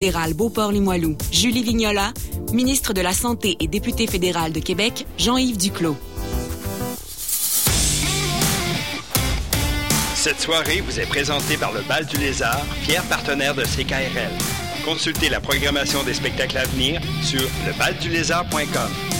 fédéral Beauport-Limoilou, Julie Vignola, ministre de la Santé et député fédéral de Québec, Jean-Yves Duclos. Cette soirée vous est présentée par le Bal du Lézard, fier partenaire de CKRL. Consultez la programmation des spectacles à venir sur lebaldulézard.com.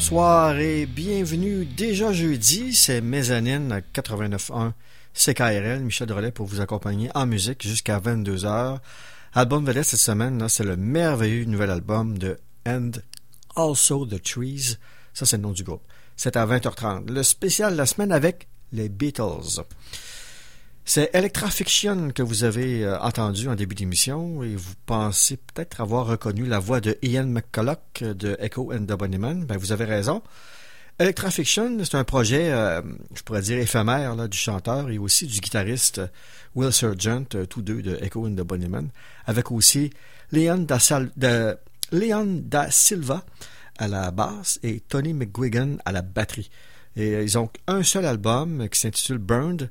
Bonsoir et bienvenue. Déjà jeudi, c'est Mezzanine 89.1 CKRL. Michel Drolet pour vous accompagner en musique jusqu'à 22h. Album vedette cette semaine, c'est le merveilleux nouvel album de And Also the Trees. Ça, c'est le nom du groupe. C'est à 20h30. Le spécial de la semaine avec les Beatles. C'est Electra Fiction que vous avez euh, entendu en début d'émission et vous pensez peut-être avoir reconnu la voix de Ian McCulloch de Echo and the Bunnymen. Ben, vous avez raison. Electra Fiction, c'est un projet, euh, je pourrais dire, éphémère du chanteur et aussi du guitariste Will Sergeant, euh, tous deux de Echo and the Bunnymen, avec aussi Leon da, da Silva à la basse et Tony McGuigan à la batterie. Et ils ont un seul album qui s'intitule Burned,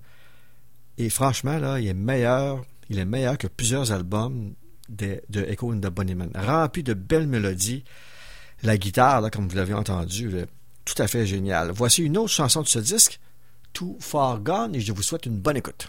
et franchement, là, il est meilleur, il est meilleur que plusieurs albums de, de Echo and the Bunnymen. Rempli de belles mélodies. La guitare, là, comme vous l'avez entendu, tout à fait génial. Voici une autre chanson de ce disque, Too Far Gone, et je vous souhaite une bonne écoute.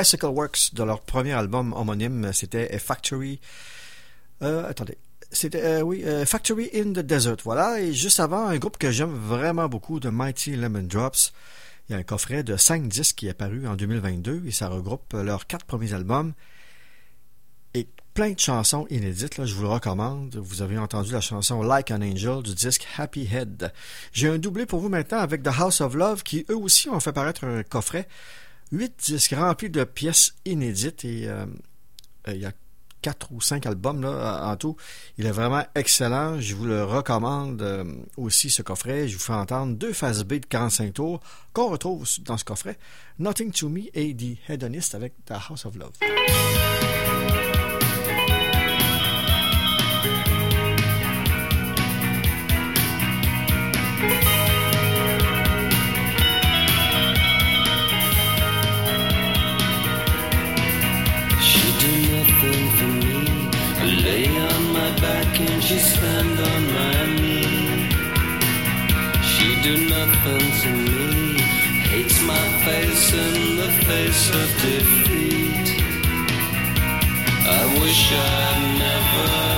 Icicle Works, de leur premier album homonyme, c'était Factory. Euh, attendez. C'était, euh, oui, euh, Factory in the Desert, voilà. Et juste avant, un groupe que j'aime vraiment beaucoup, de Mighty Lemon Drops. Il y a un coffret de 5 disques qui est apparu en 2022 et ça regroupe leurs quatre premiers albums et plein de chansons inédites. Là, je vous le recommande. Vous avez entendu la chanson Like an Angel du disque Happy Head. J'ai un doublé pour vous maintenant avec The House of Love qui eux aussi ont fait paraître un coffret. Huit disques remplis de pièces inédites et euh, euh, il y a quatre ou cinq albums en tout. Il est vraiment excellent. Je vous le recommande euh, aussi ce coffret. Je vous fais entendre deux phases B de 45 tours qu'on retrouve dans ce coffret. Nothing to Me et The Hedonist avec The House of Love. She on my knee. She do nothing to me. Hates my face in the face of defeat. I wish I'd never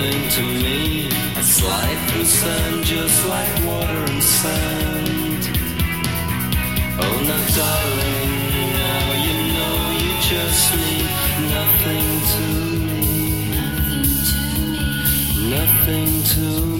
nothing to me. I slide through sand just like water and sand. Oh, now, darling, now you know you just mean nothing to me. Nothing to me. Nothing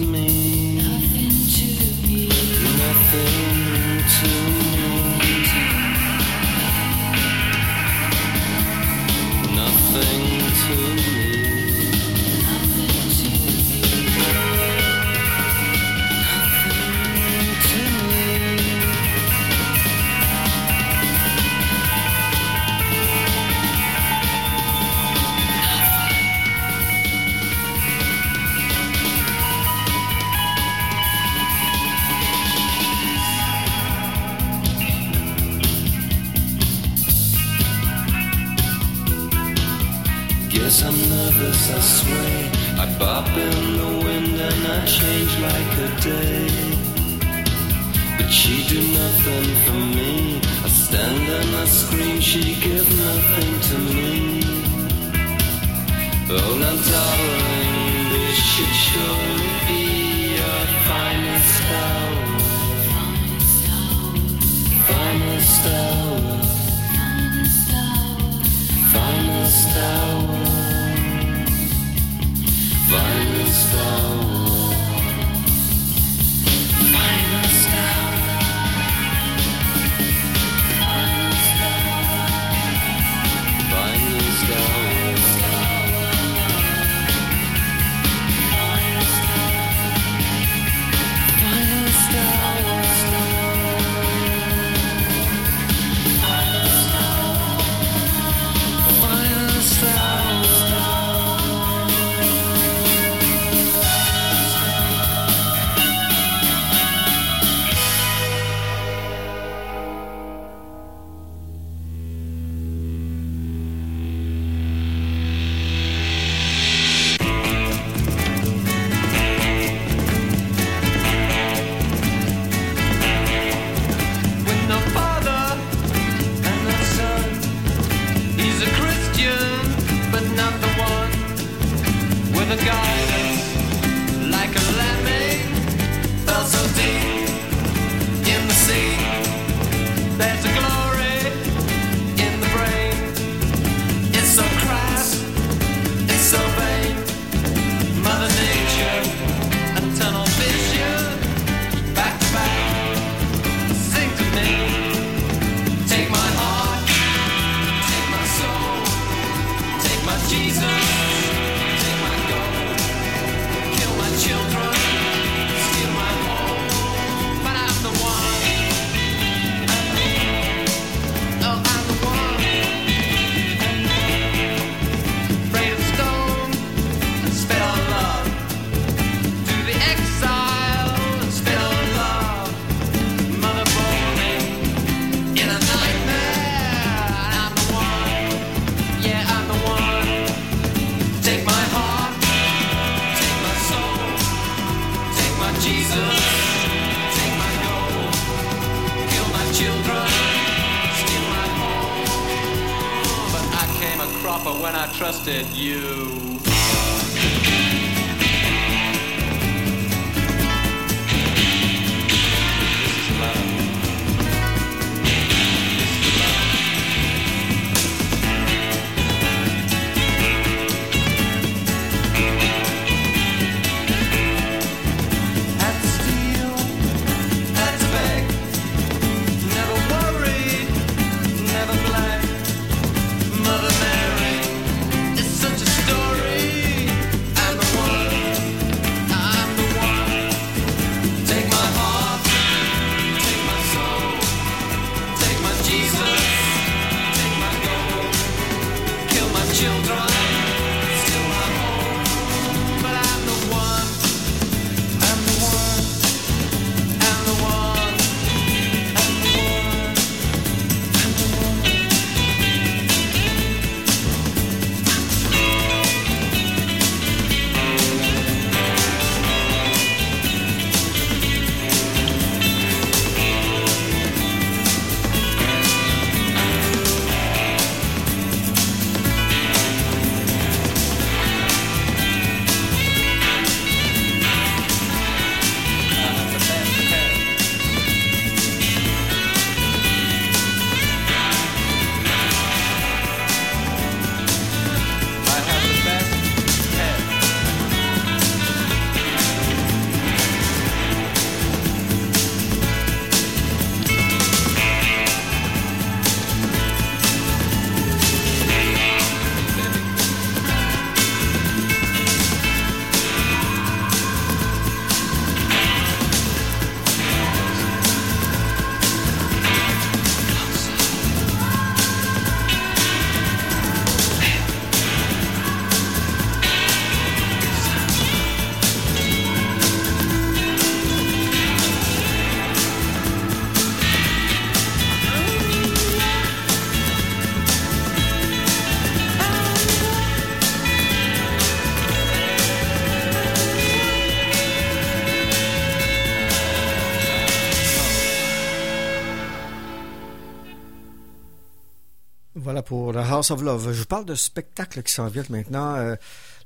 Je vous parle de spectacles qui s'en viennent maintenant. Euh,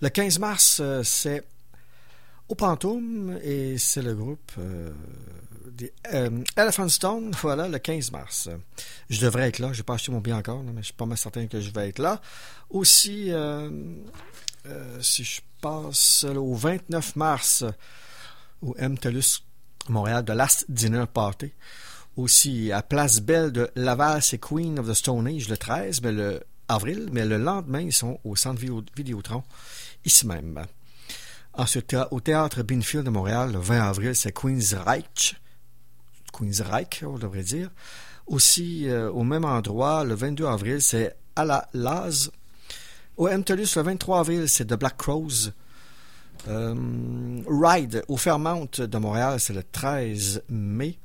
le 15 mars, euh, c'est au Pantoum et c'est le groupe euh, des Elephant Stone. Voilà, le 15 mars. Je devrais être là. Je n'ai pas acheté mon billet encore, mais je suis pas mal certain que je vais être là. Aussi, si je passe là, au 29 mars au MTELUS Montréal, de Last Dinner Party. Aussi, à Place Belle de Laval, c'est Queen of the Stone Age le 13 mais le avril, mais le lendemain, ils sont au centre Vidéo- Vidéotron, ici même. Ensuite, au Théâtre Binfield de Montréal, le 20 avril, c'est Queen's Reich. Queen's Reich, on devrait dire. Aussi, euh, au même endroit, le 22 avril, c'est à la Laz. Au MTELUS, le 23 avril, c'est The Black Crows. Euh, Ride au Fairmount de Montréal, c'est le 13 mai.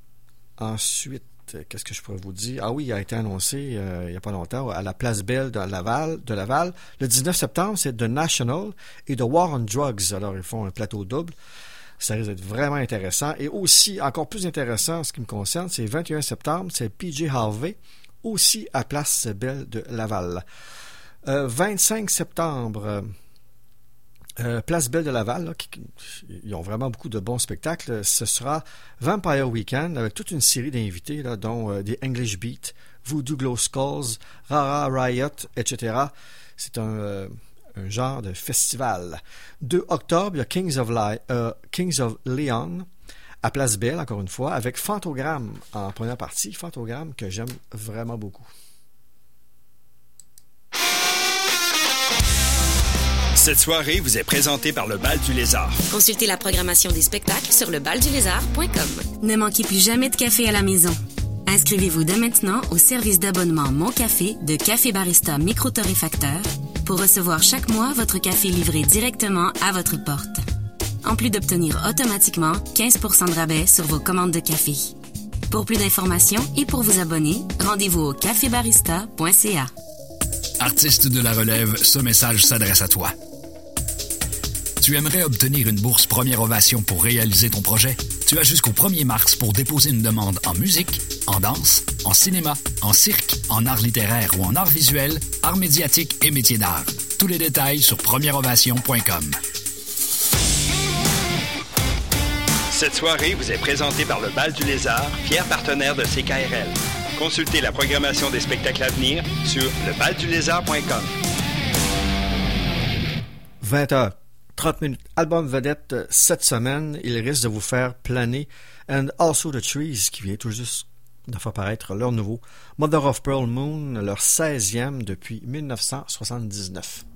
Ensuite, euh, qu'est-ce que je pourrais vous dire? Ah oui, il a été annoncé euh, il n'y a pas longtemps à la Place Belle de Laval. De Laval. Le 19 septembre, c'est The National et The War on Drugs. Alors, ils font un plateau double. Ça risque d'être vraiment intéressant. Et aussi, encore plus intéressant en ce qui me concerne, c'est le 21 septembre, c'est PJ Harvey, aussi à Place Belle de Laval. Euh, 25 septembre, euh, Place Belle de Laval, qui- ils ont vraiment beaucoup de bons spectacles. Ce sera Vampire Weekend avec toute une série d'invités, dont euh, des English Beat, Voodoo Glow Skulls, Rara Riot, etc. C'est un, euh, un genre de festival. 2 octobre, il y a Kings of, Kings Leon à Place Belle, encore une fois, avec Fantogramme en première partie. Fantogramme que j'aime vraiment beaucoup. Cette soirée vous est présentée par le Bal du Lézard. Consultez la programmation des spectacles sur lebaldulézard.com. Ne manquez plus jamais de café à la maison. Inscrivez-vous dès maintenant au service d'abonnement Mon Café de Café Barista Micro Torréfacteur pour recevoir chaque mois votre café livré directement à votre porte. En plus d'obtenir automatiquement 15% de rabais sur vos commandes de café. Pour plus d'informations et pour vous abonner, rendez-vous au cafébarista.ca. Artiste de la relève, ce message s'adresse à toi. Tu aimerais obtenir une bourse première ovation pour réaliser ton projet? Tu as jusqu'au 1er mars pour déposer une demande en musique, en danse, en cinéma, en cirque, en art littéraire ou en art visuel, arts médiatiques et métiers d'art. Tous les détails sur premièreovation.com. Cette soirée vous est présentée par le Bal du Lézard, fier partenaire de CKRL. Consultez la programmation des spectacles à venir sur lebaldulézard.com. 20h, 30 minutes. Album vedette euh, cette semaine. Il risque de vous faire planer. And Also the Trees, qui vient tout juste de faire paraître leur nouveau Mother of Pearl Moon, leur 16e depuis 1979.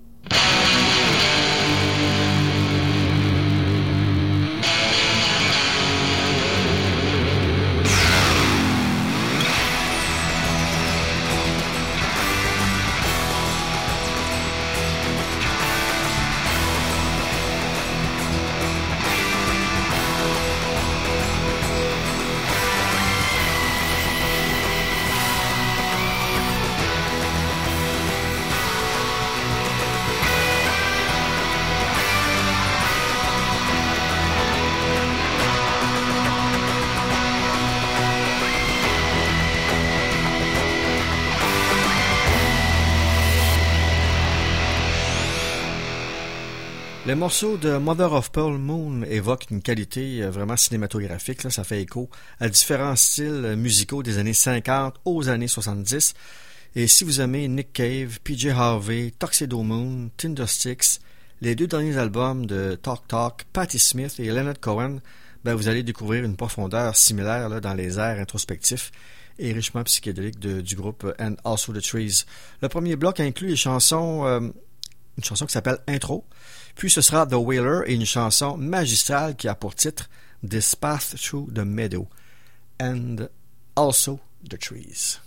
Morceau de Mother of Pearl Moon évoque une qualité euh, vraiment cinématographique. Ça fait écho à différents styles musicaux des années 50 aux années 70. Et si vous aimez Nick Cave, PJ Harvey, Tuxedo Moon, Tindersticks, les deux derniers albums de Talk Talk, Patti Smith et Leonard Cohen, ben, vous allez découvrir une profondeur similaire dans les airs introspectifs et richement psychédéliques du groupe And Also the Trees. Le premier bloc inclut les chansons, euh, une chanson qui s'appelle Intro, puis ce sera The Wailer et une chanson magistrale qui a pour titre This Path Through the Meadow and Also the Trees.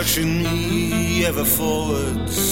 Pushing me ever forwards,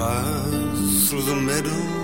through the meadow.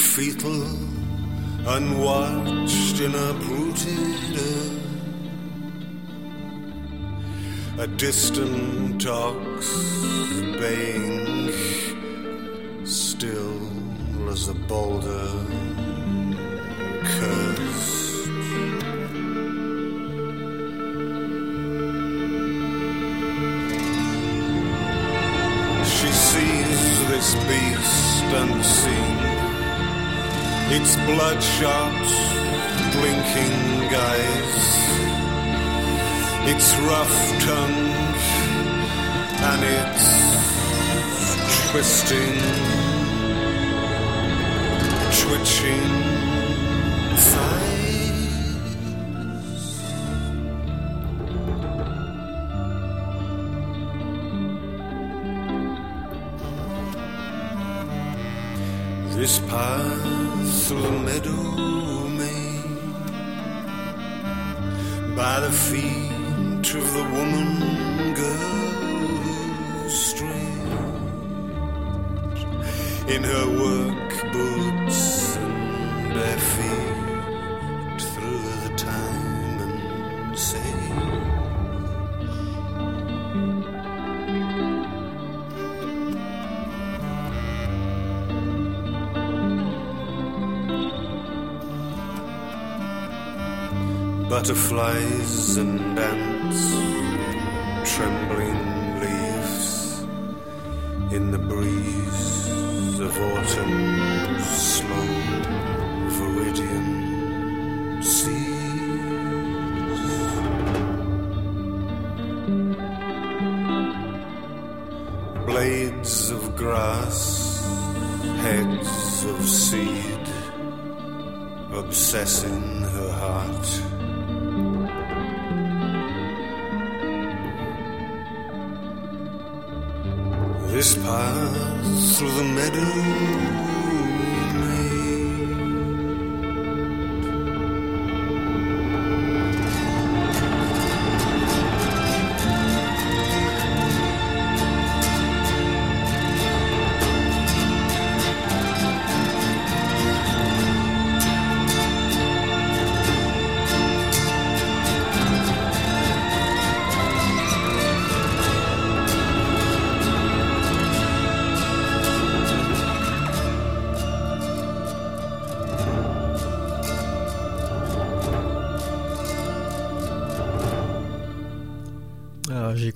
fetal unwatched in a uprooted A distant ox baying still as a boulder. its bloodshot, blinking eyes, its rough tongue, and its twisting, twitching thighs. Butterflies and ants, trembling leaves in the breeze of autumn's slow viridian seas. Blades of grass, heads of seed, obsessing her heart. Through the meadow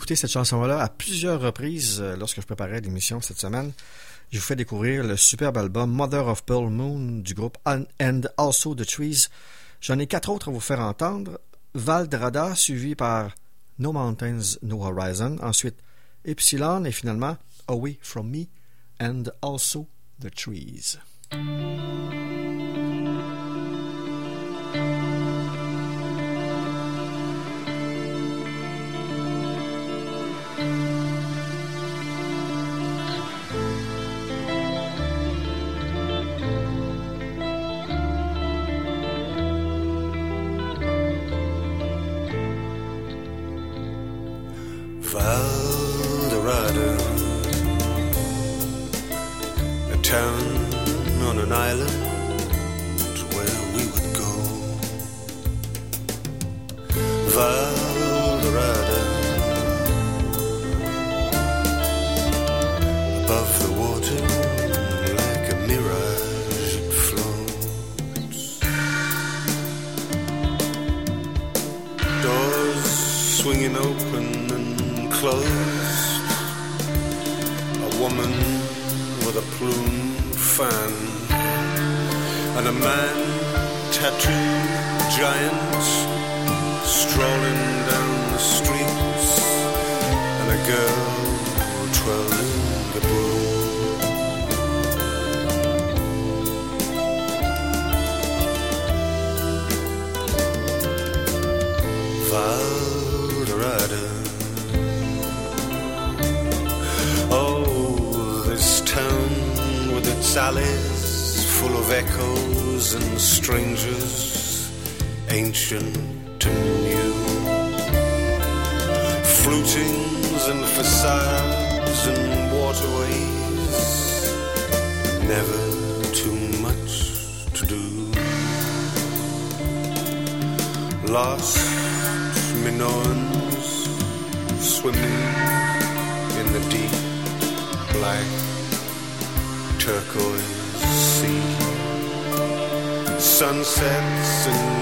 écouté cette chanson-là à plusieurs reprises euh, lorsque je préparais l'émission cette semaine. Je vous fais découvrir le superbe album Mother of Pearl Moon du groupe And Also the Trees. J'en ai quatre autres à vous faire entendre. Val Drada, suivi par No Mountains, No Horizon. Ensuite, Epsilon et finalement Away From Me and Also the Trees. Sunsets and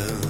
done.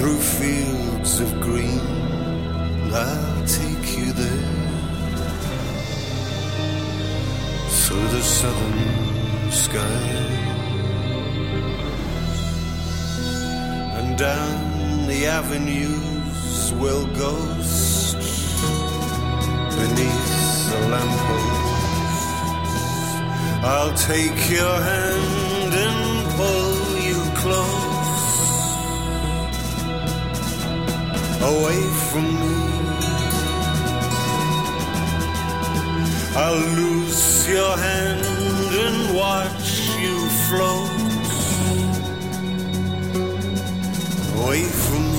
Through fields of green. I'll take you there through the southern sky and down the avenues we'll ghost beneath the lamppost. I'll take your hand and pull you close away from me. I'll loose your hand and watch you float away from me.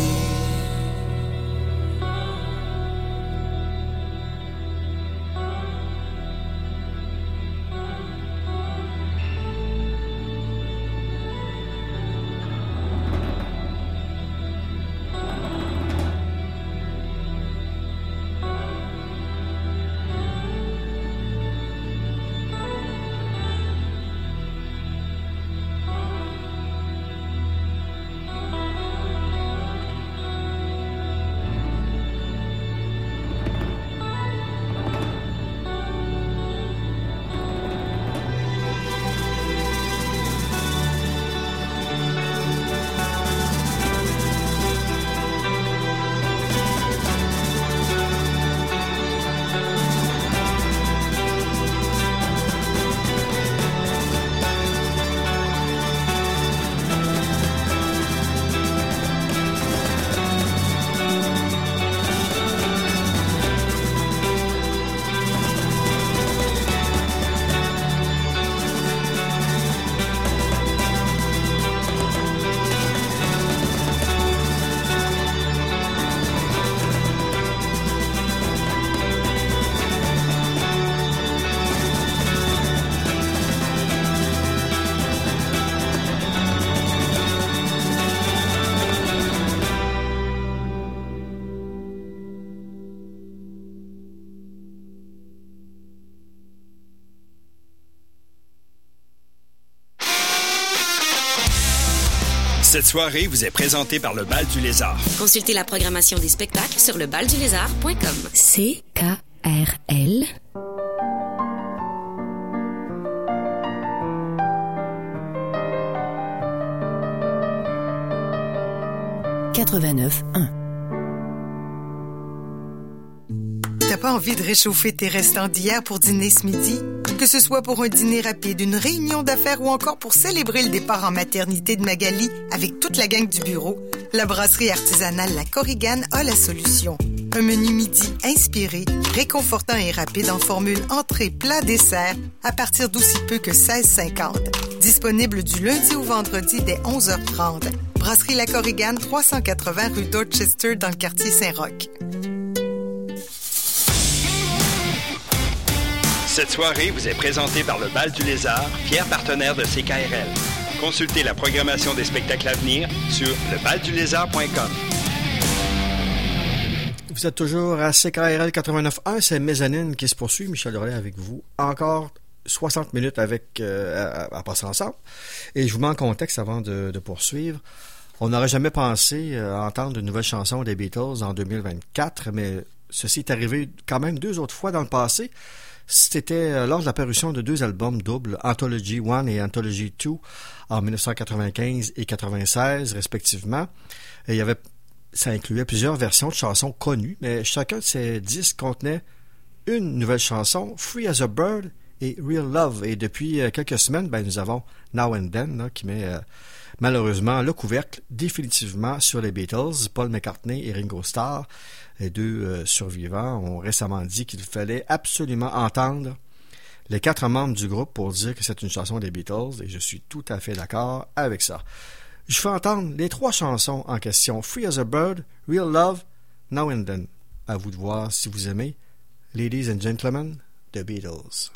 Soirée vous est présentée par le Bal du Lézard. Consultez la programmation des spectacles sur lebaldulézard.com. C-K-R-L. T'as pas envie de réchauffer tes restants d'hier pour dîner ce midi? Que ce soit pour un dîner rapide, une réunion d'affaires ou encore pour célébrer le départ en maternité de Magali avec toute la gang du bureau, la brasserie artisanale La Corrigane a la solution. Un menu midi inspiré, réconfortant et rapide en formule entrée, plat, dessert à partir d'aussi peu que 16,50. Disponible du lundi au vendredi dès 11h30. Brasserie La Corrigane, 380 rue Dorchester dans le quartier Saint-Roch. Cette soirée vous est présentée par le Bal du Lézard, fier partenaire de CKRL. Consultez la programmation des spectacles à venir sur lebaldulézard.com. Vous êtes toujours à CKRL 89.1, c'est Mezzanine qui se poursuit. Michel Doré avec vous. Encore 60 minutes avec, euh, à, à passer ensemble. Et je vous mets en contexte avant de, de poursuivre. On n'aurait jamais pensé euh, entendre une nouvelle chanson des Beatles en 2024, mais ceci est arrivé quand même deux autres fois dans le passé. C'était euh, lors de la parution de deux albums doubles, Anthology 1 et Anthology 2, en 1995 et 96 respectivement. Il y avait, ça incluait plusieurs versions de chansons connues, mais chacun de ces disques contenait une nouvelle chanson, Free as a Bird et Real Love. Et depuis euh, quelques semaines, ben, nous avons Now and Then qui met euh, malheureusement le couvercle définitivement sur les Beatles. Paul McCartney et Ringo Starr, les deux euh, survivants, ont récemment dit qu'il fallait absolument entendre les quatre membres du groupe pour dire que c'est une chanson des Beatles et je suis tout à fait d'accord avec ça. Je fais entendre les trois chansons en question Free as a Bird, Real Love, Now and Then. À vous de voir si vous aimez. Ladies and Gentlemen, The Beatles.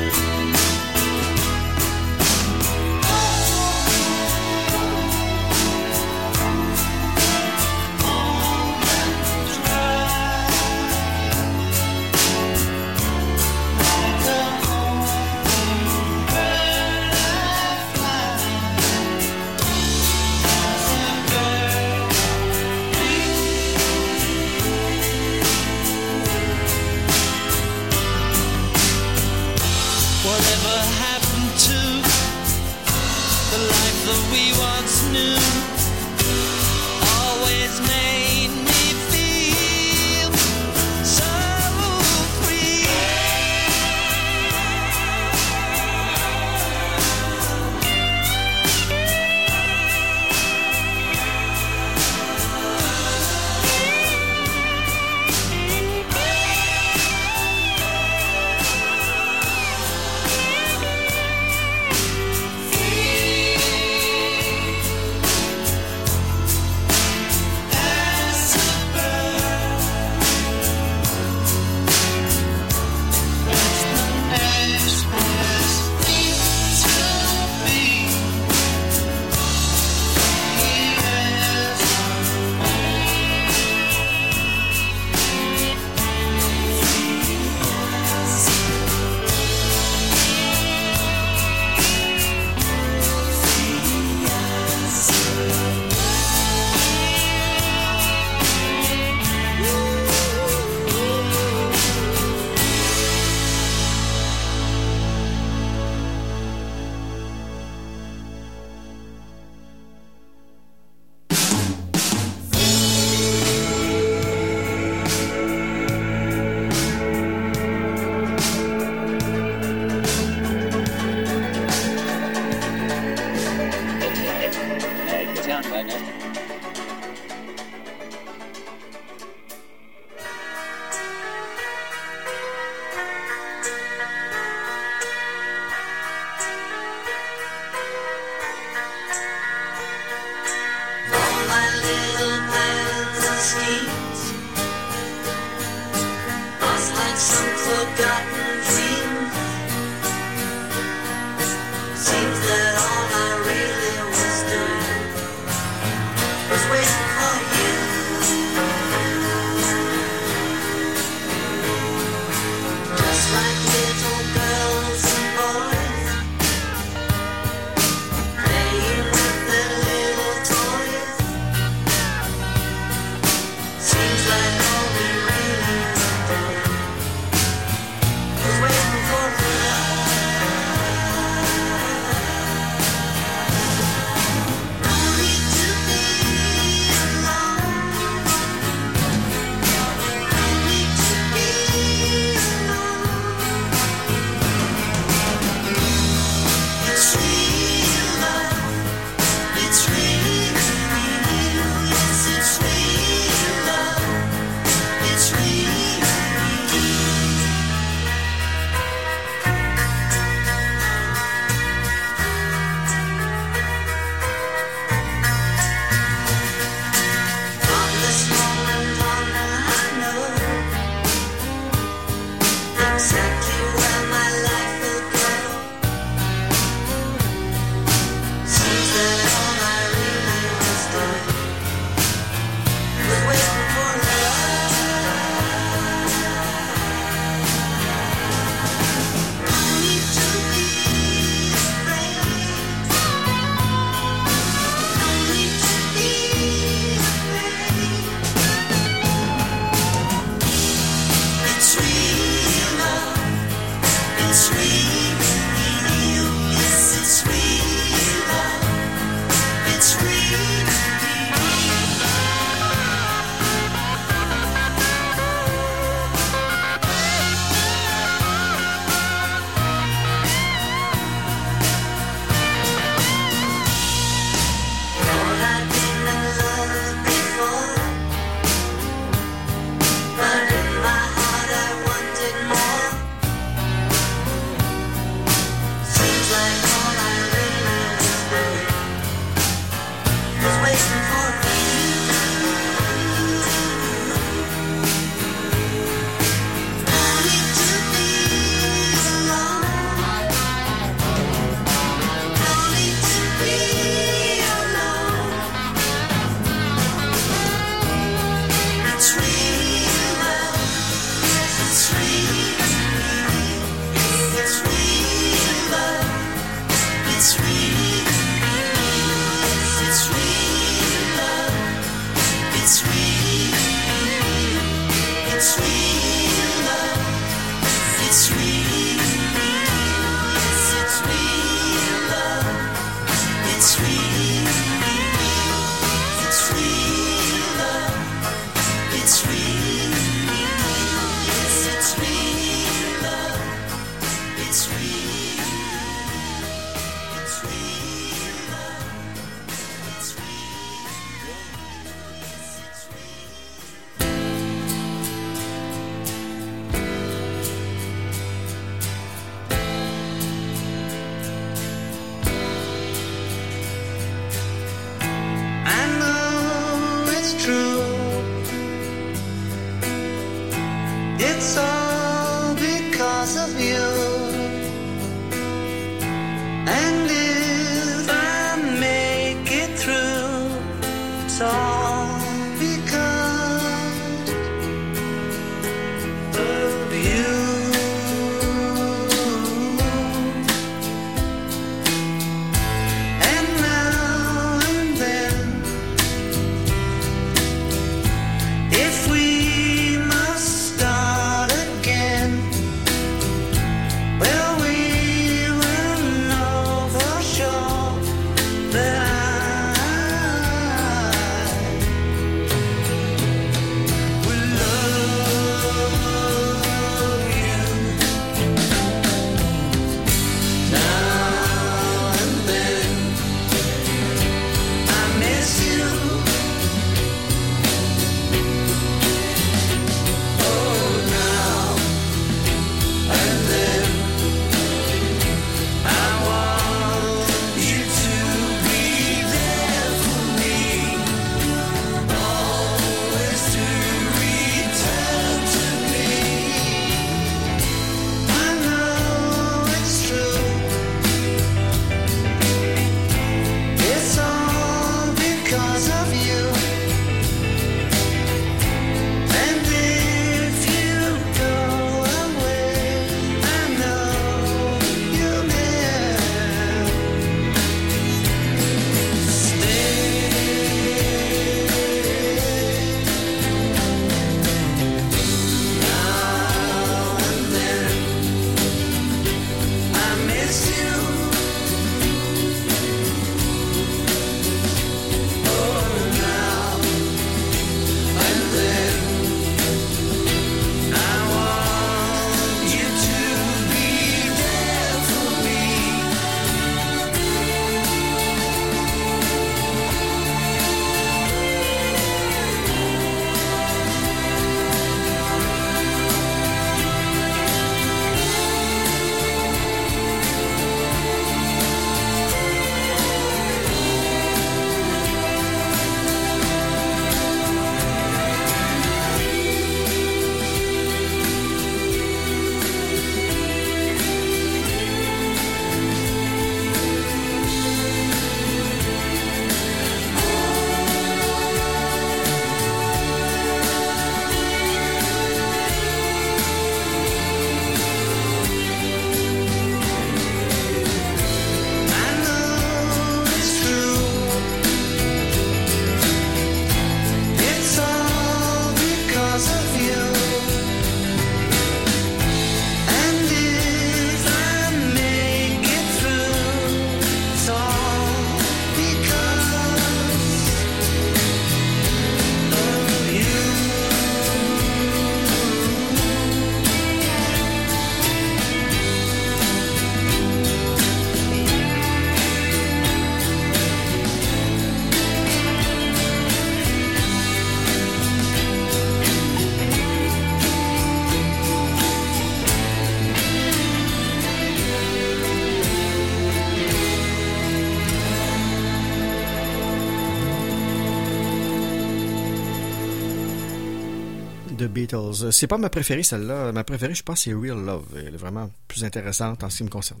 Beatles. C'est pas ma préférée, celle-là. Ma préférée, je pense, c'est Real Love. Elle est vraiment plus intéressante en ce qui me concerne.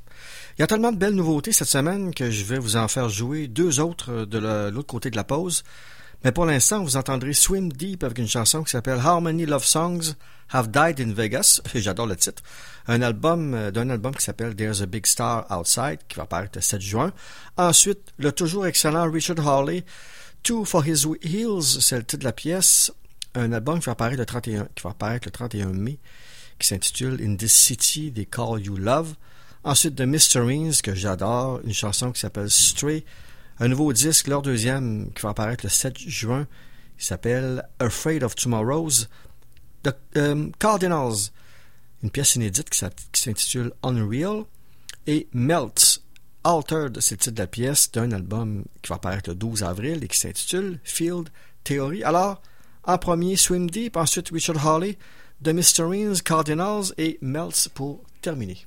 Il y a tellement de belles nouveautés cette semaine que je vais vous en faire jouer deux autres de la- l'autre côté de la pause. Mais pour l'instant, vous entendrez Swim Deep avec une chanson qui s'appelle How Many Love Songs Have Died in Vegas. J'adore le titre. Un album euh, d'un album qui s'appelle There's a Big Star Outside qui va apparaître le 7 juin. Ensuite, le toujours excellent Richard Hawley, Two for His Heels, c'est le titre de la pièce. Un album qui va apparaître le 31, qui va apparaître le 31 mai, qui s'intitule In This City They Call You Love. Ensuite, de Mysterines, que j'adore, une chanson qui s'appelle Stray. Un nouveau disque, leur deuxième, qui va apparaître le 7 juin, qui s'appelle Afraid of Tomorrows. The euh, Cardinals, une pièce inédite qui s'intitule Unreal. Et Melt, Altered, c'est le titre de la pièce d'un album qui va apparaître le 12 avril et qui s'intitule Field Theory. Alors, en premier, Swim Deep, ensuite Richard Hawley, The Mysterines, Cardinals et Melts pour terminer.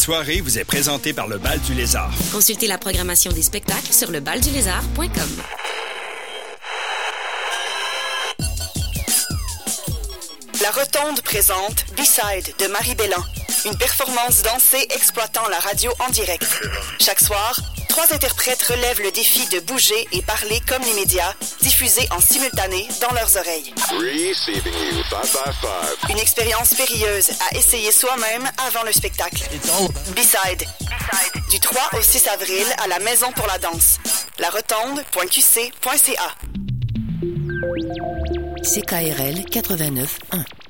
Cette soirée vous est présentée par le Bal du Lézard. Consultez la programmation des spectacles sur lebaldulézard.com. La Rotonde présente B-Side de Marie Bellan. Une performance dansée exploitant la radio en direct. Chaque soir, trois interprètes relèvent le défi de bouger et parler comme les médias, diffusés en simultané dans leurs oreilles. Receiving you, 555. Une expérience périlleuse à essayer soi-même avant le spectacle. B-Side. Du 3 au 6 avril à la Maison pour la danse. La Rotonde.qc.ca. CKRL 89.1.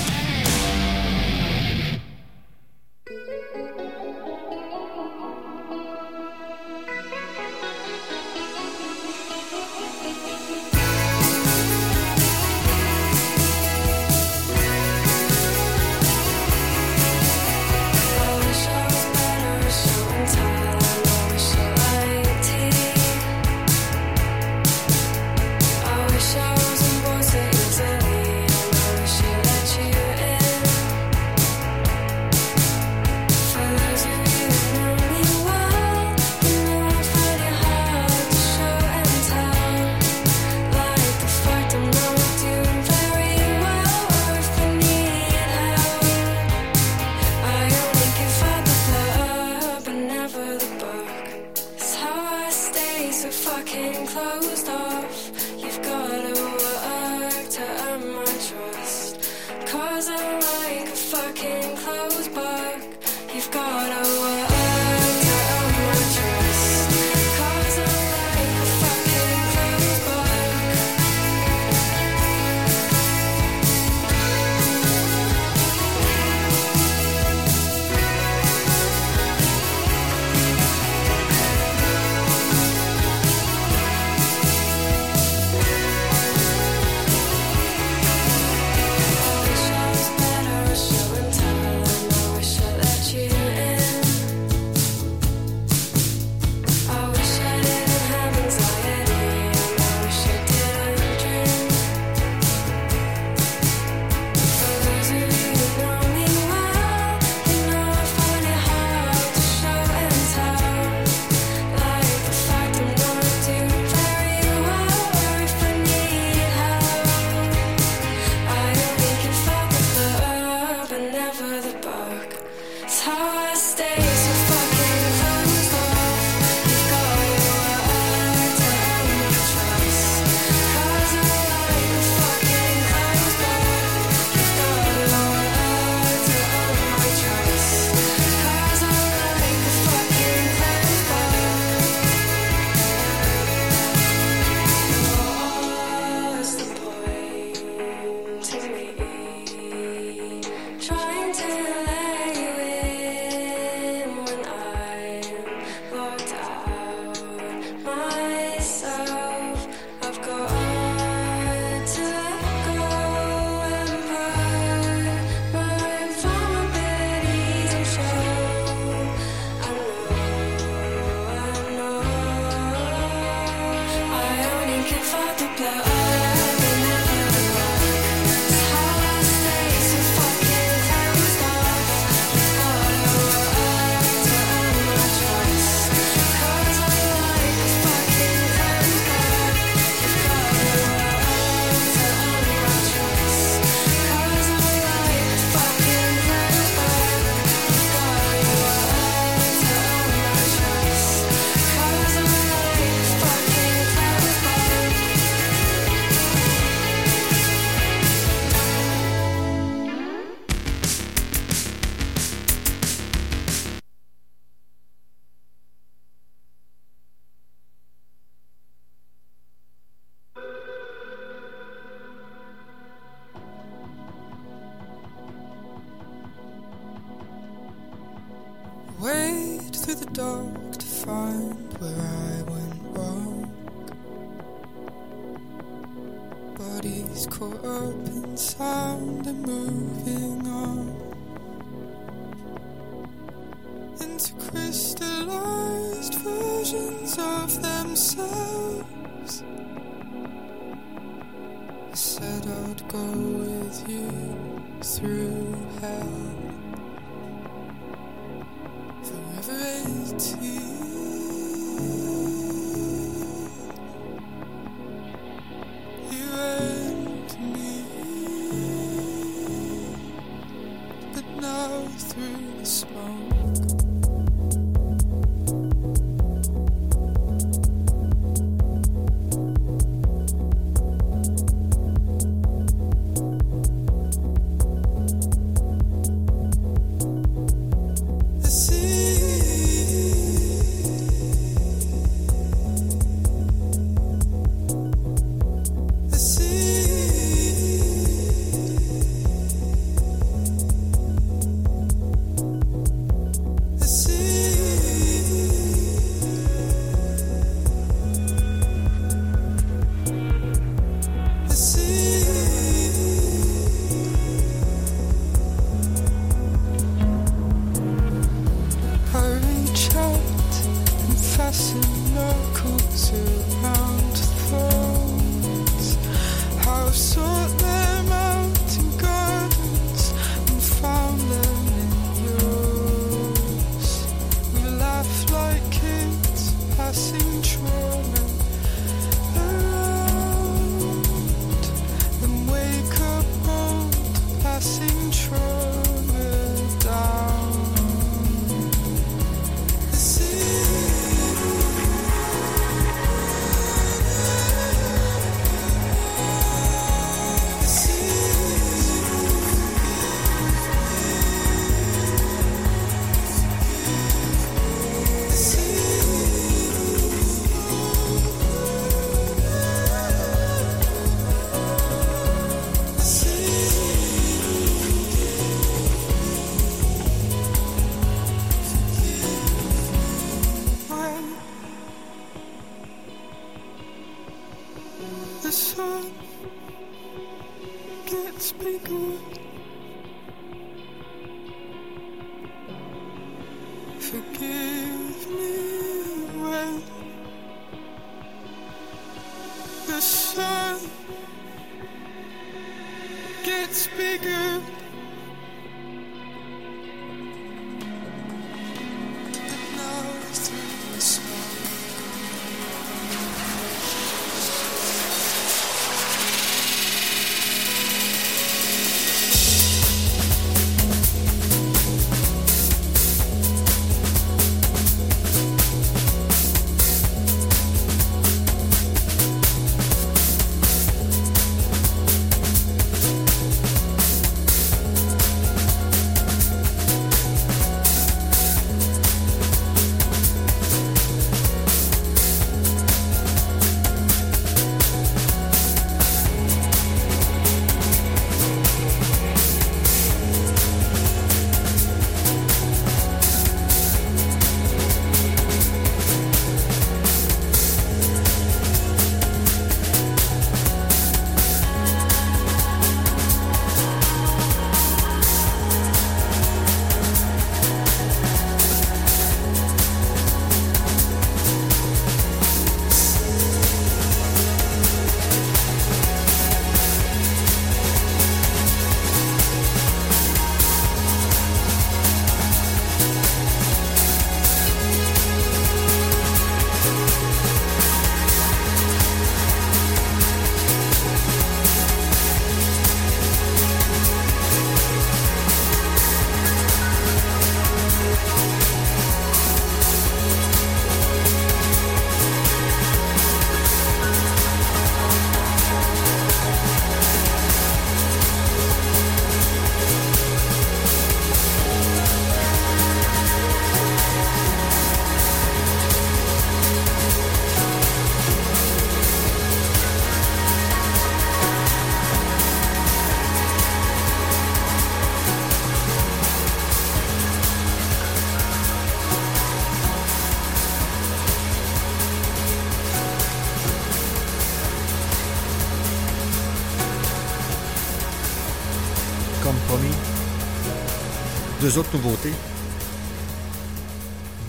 Deux autres nouveautés.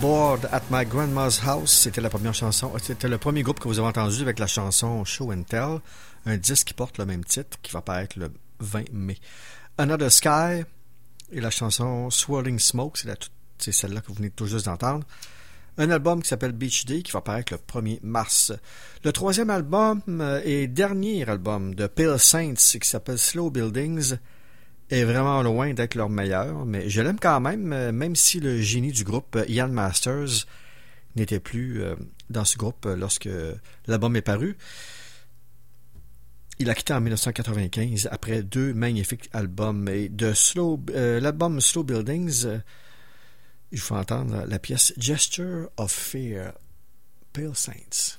Bored at My Grandma's House, c'était la première chanson. C'était le premier groupe que vous avez entendu avec la chanson Show and Tell, un disque qui porte le même titre, qui va paraître le 20 mai. Another Sky et la chanson Swirling Smoke, c'est celle-là que vous venez tout juste d'entendre. Un album qui s'appelle Beach Day qui va paraître le 1er mars. Le troisième album euh, et dernier album de Pale Saints qui s'appelle Slow Buildings est vraiment loin d'être leur meilleur, mais je l'aime quand même, euh, même si le génie du groupe euh, Ian Masters n'était plus euh, dans ce groupe lorsque l'album est paru. Il a quitté en 1995 après deux magnifiques albums. Et de Slow, l'album Slow Buildings, euh, il faut entendre la pièce Gesture of Fear, Pale Saints.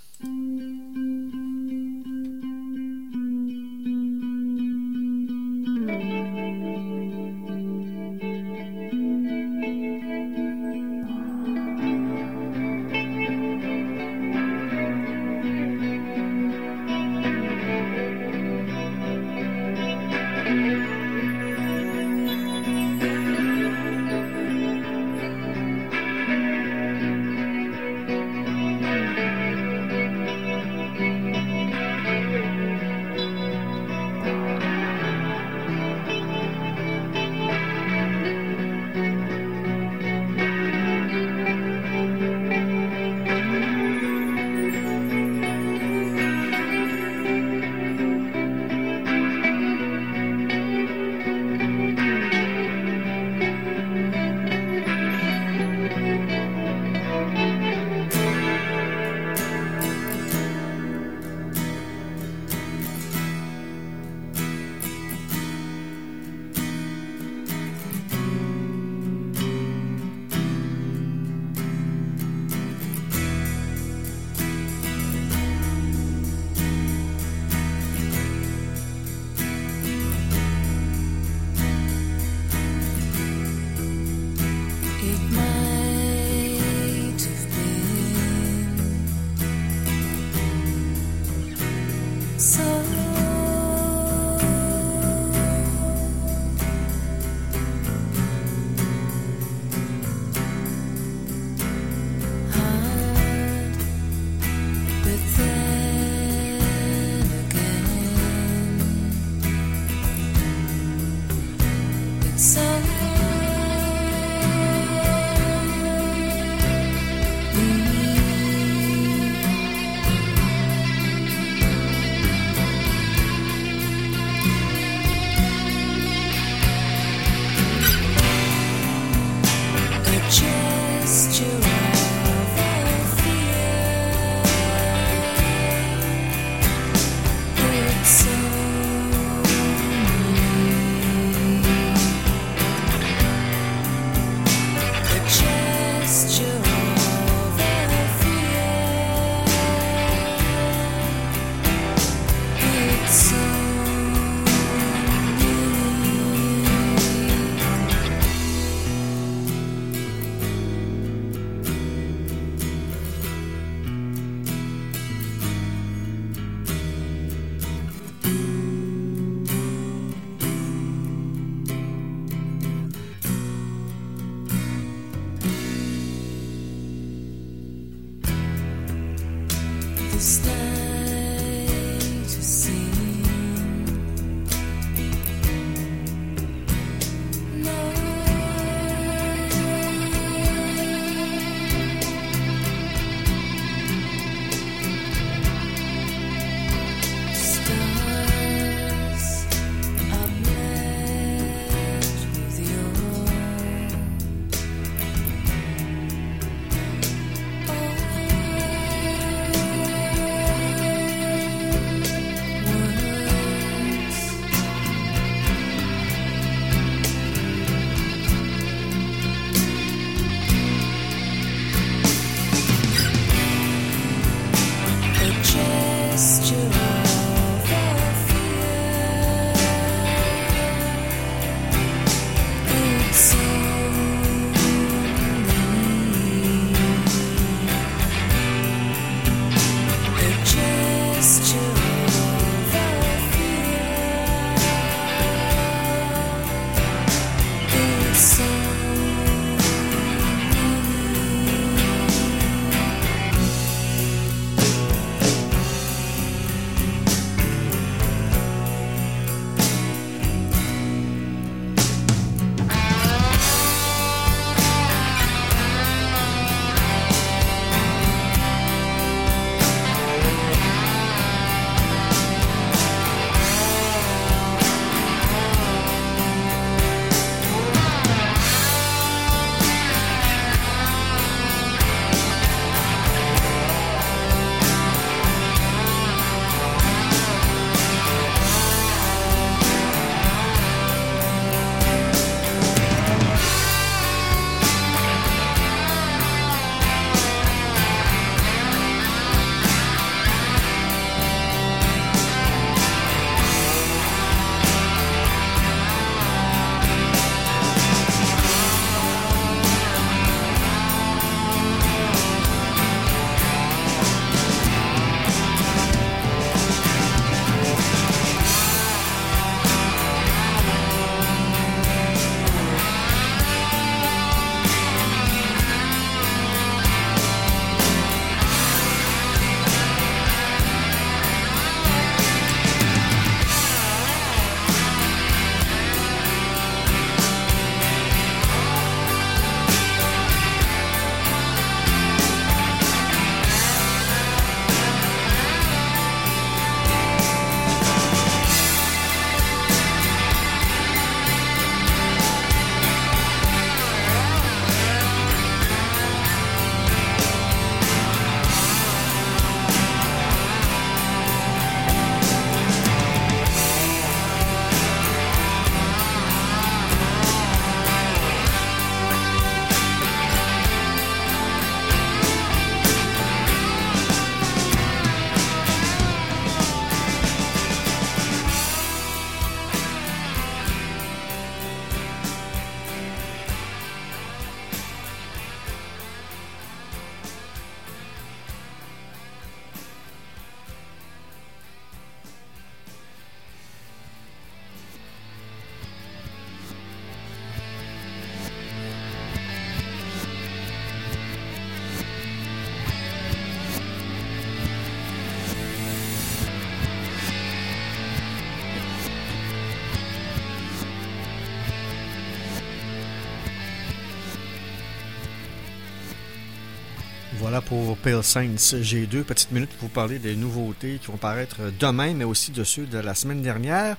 Pale Saints. J'ai deux petites minutes pour vous parler des nouveautés qui vont paraître demain, mais aussi de ceux de la semaine dernière.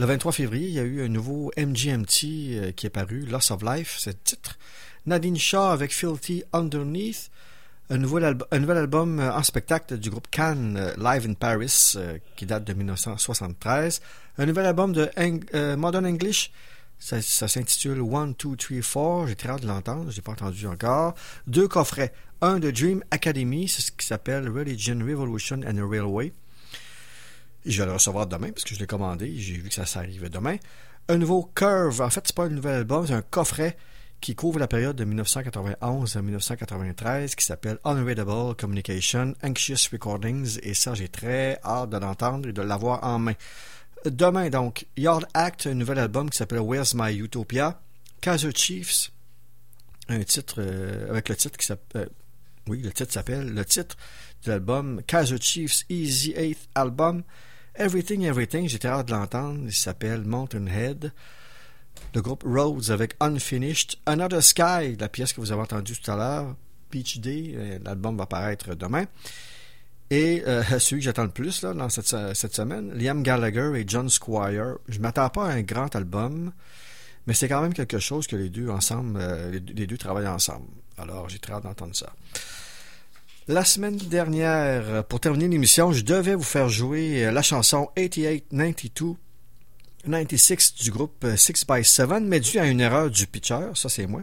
Le 23 février, il y a eu un nouveau MGMT euh, qui est paru, Loss of Life, c'est le titre. Nadine Shaw avec Filthy Underneath. Un nouvel, nouvel album euh, en spectacle du groupe Cannes euh, Live in Paris qui date de 1973. Un nouvel album de Modern English. Ça, s'intitule One, Two, Three, Four. J'ai très hâte de l'entendre. Je l'ai pas entendu encore. Deux coffrets. Un de Dream Academy, c'est ce qui s'appelle Religion, Revolution and a Railway. Je vais le recevoir demain parce que je l'ai commandé. J'ai vu que ça s'arrivait demain. Un nouveau Curve. En fait, c'est pas un nouvel album, c'est un coffret qui couvre la période de 1991 à 1993 qui s'appelle Unreadable Communication, Anxious Recordings. Et ça, j'ai très hâte de l'entendre et de l'avoir en main. Demain, donc, Yard Act, un nouvel album qui s'appelle Where's My Utopia? Kaiser Chiefs, un titre euh, avec le titre qui s'appelle. Oui, le titre s'appelle. Le titre de l'album Kaiser Chiefs Easy 8th Album. Everything Everything, j'étais hâte de l'entendre. Il s'appelle Mountain Head. Le groupe Rhodes avec Unfinished. Another Sky, la pièce que vous avez entendue tout à l'heure. Beach Day, euh, l'album va paraître demain. Et euh, celui que j'attends le plus là, dans cette, cette semaine, Liam Gallagher et John Squire. Je m'attends pas à un grand album, mais c'est quand même quelque chose que les deux ensemble, euh, les deux travaillent ensemble. Alors j'ai très hâte d'entendre ça. La semaine dernière, pour terminer l'émission, je devais vous faire jouer euh, la chanson 8892 96 du groupe 6x7, mais dû à une erreur du pitcher, ça c'est moi,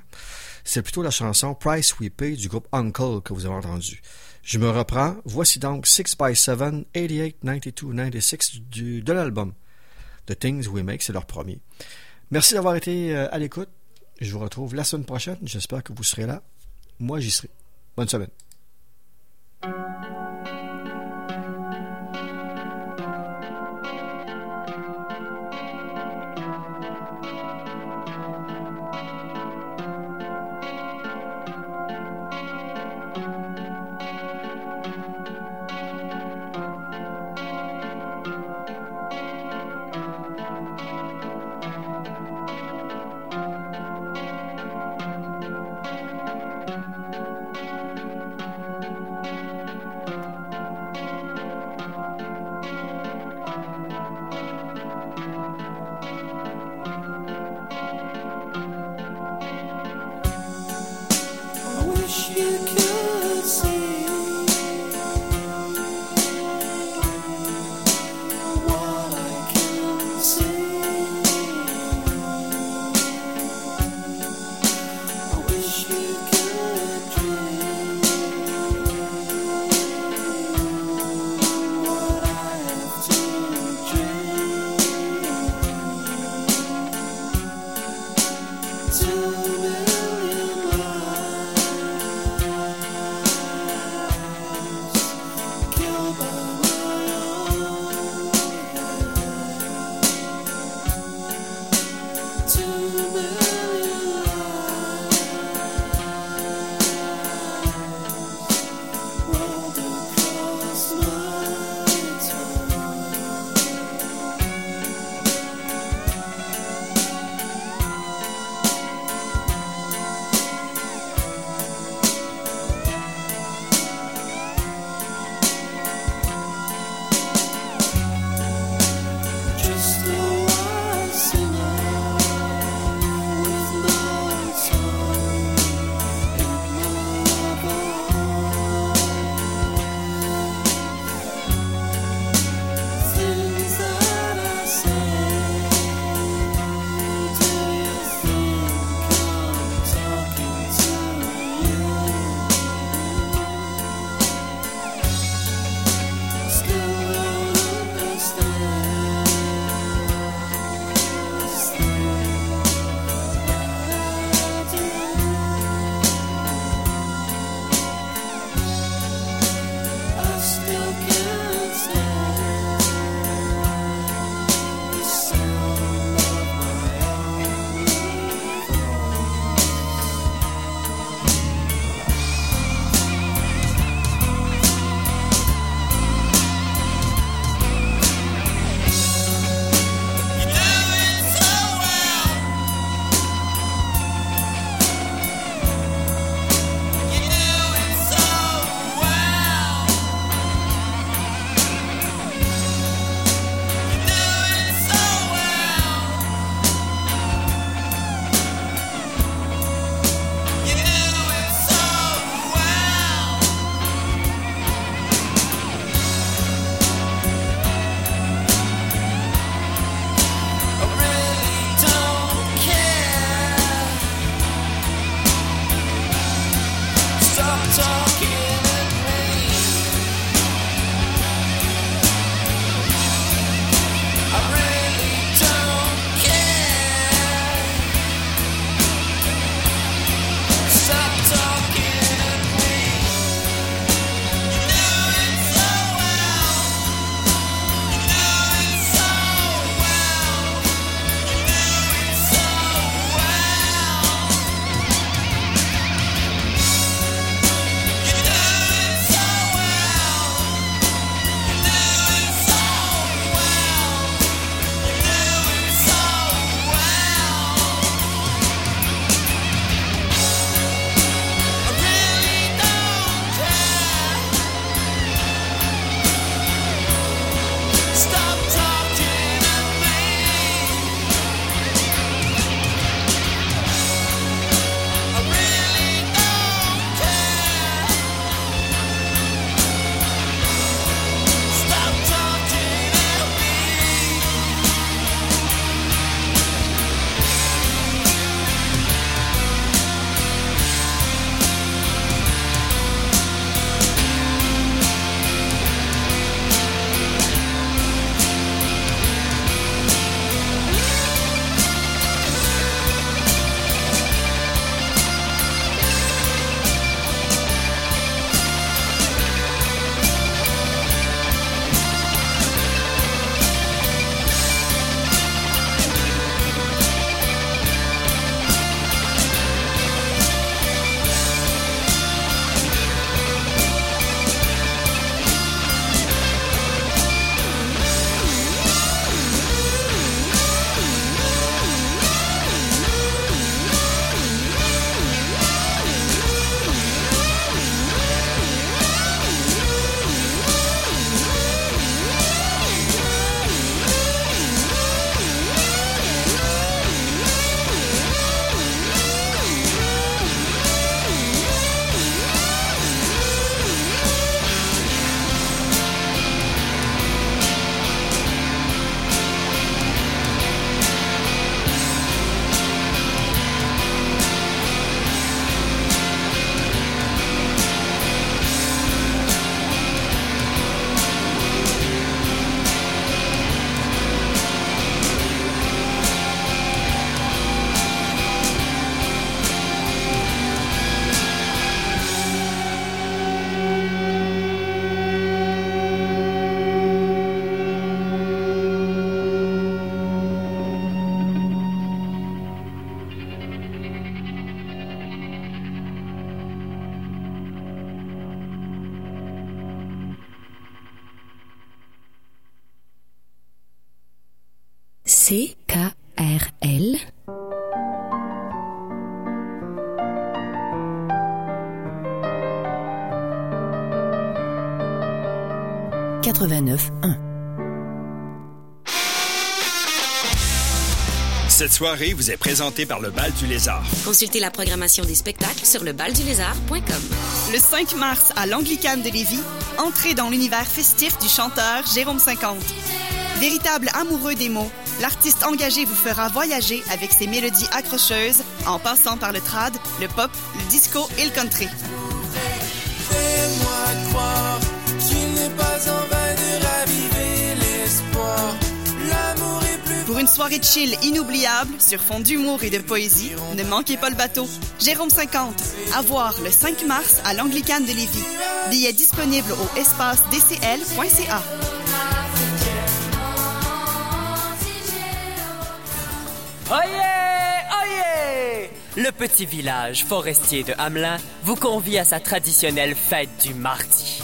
c'est plutôt la chanson Price We Pay du groupe Uncle que vous avez entendu. Je me reprends, voici donc 6x7, 88, 92, 96 du, de l'album. The Things We Make, c'est leur premier. Merci d'avoir été euh, à l'écoute. Je vous retrouve la semaine prochaine. J'espère que vous serez là. Moi, j'y serai. Bonne semaine. 89.1. Cette soirée vous est présentée par le Bal du Lézard. Consultez la programmation des spectacles sur lebaldulézard.com. Le 5 mars à l'Anglicane de Lévis, entrez dans l'univers festif du chanteur Jérôme 50. Véritable amoureux des mots, l'artiste engagé vous fera voyager avec ses mélodies accrocheuses en passant par le trad, le pop, le disco et le country. Une soirée de chill inoubliable sur fond d'humour et de poésie, ne manquez pas le bateau. Jérôme 50, à voir le 5 mars à l'Anglicane de Lévis. Billets disponibles au espace dcl.ca. Oyez! Oyez! Le petit village forestier de Hamelin vous convie à sa traditionnelle fête du mardi.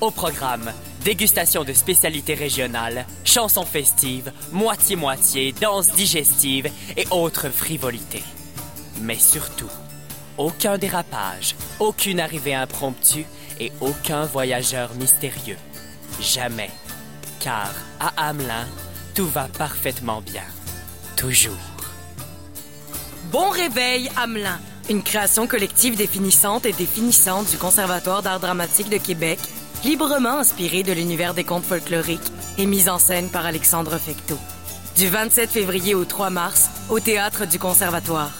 Au programme, dégustation de spécialités régionales, chansons festives, moitié-moitié, danse digestive et autres frivolités. Mais surtout, aucun dérapage, aucune arrivée impromptue et aucun voyageur mystérieux. Jamais. Car à Hamelin, tout va parfaitement bien. Toujours. Bon réveil, Hamelin. Une création collective définissante et définissante du Conservatoire d'art dramatique de Québec, librement inspirée de l'univers des contes folkloriques et mise en scène par Alexandre Fecteau. Du 27 février au 3 mars, au Théâtre du Conservatoire.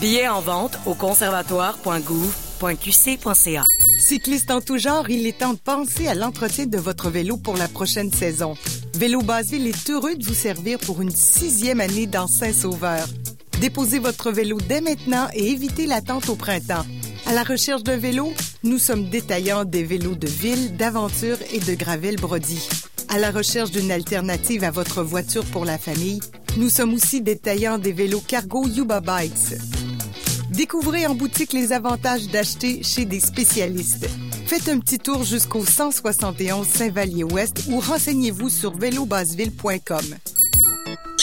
Billets en vente au conservatoire.gouv.qc.ca. Cycliste en tout genre, il est temps de penser à l'entretien de votre vélo pour la prochaine saison. Vélo Baseville est heureux de vous servir pour une sixième année dans Saint-Sauveur. Déposez votre vélo dès maintenant et évitez l'attente au printemps. À la recherche d'un vélo, nous sommes détaillants des vélos de ville, d'aventure et de gravel Brody. À la recherche d'une alternative à votre voiture pour la famille, nous sommes aussi détaillants des vélos cargo Yuba Bikes. Découvrez en boutique les avantages d'acheter chez des spécialistes. Faites un petit tour jusqu'au 171 Saint-Vallier-Ouest ou renseignez-vous sur vélobaseville.com.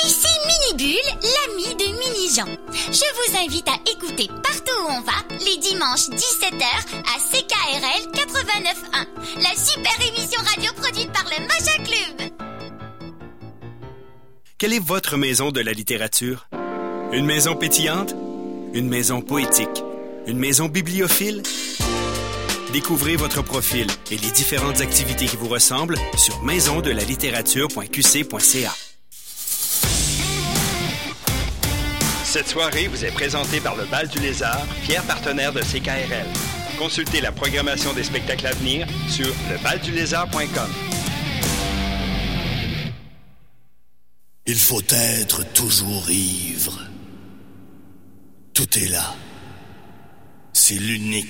Ici L'ami de Mini-Jean. Je vous invite à écouter partout où on va, les dimanches 17h à CKRL 89.1, la super émission radio produite par le Maja Club. Quelle est votre maison de la littérature? Une maison pétillante? Une maison poétique? Une maison bibliophile? Découvrez votre profil et les différentes activités qui vous ressemblent sur maisondelalittérature.qc.ca. Cette soirée vous est présentée par le Bal du Lézard, fier partenaire de CKRL. Consultez la programmation des spectacles à venir sur lebaldulézard.com. Il faut être toujours ivre. Tout est là. C'est l'unique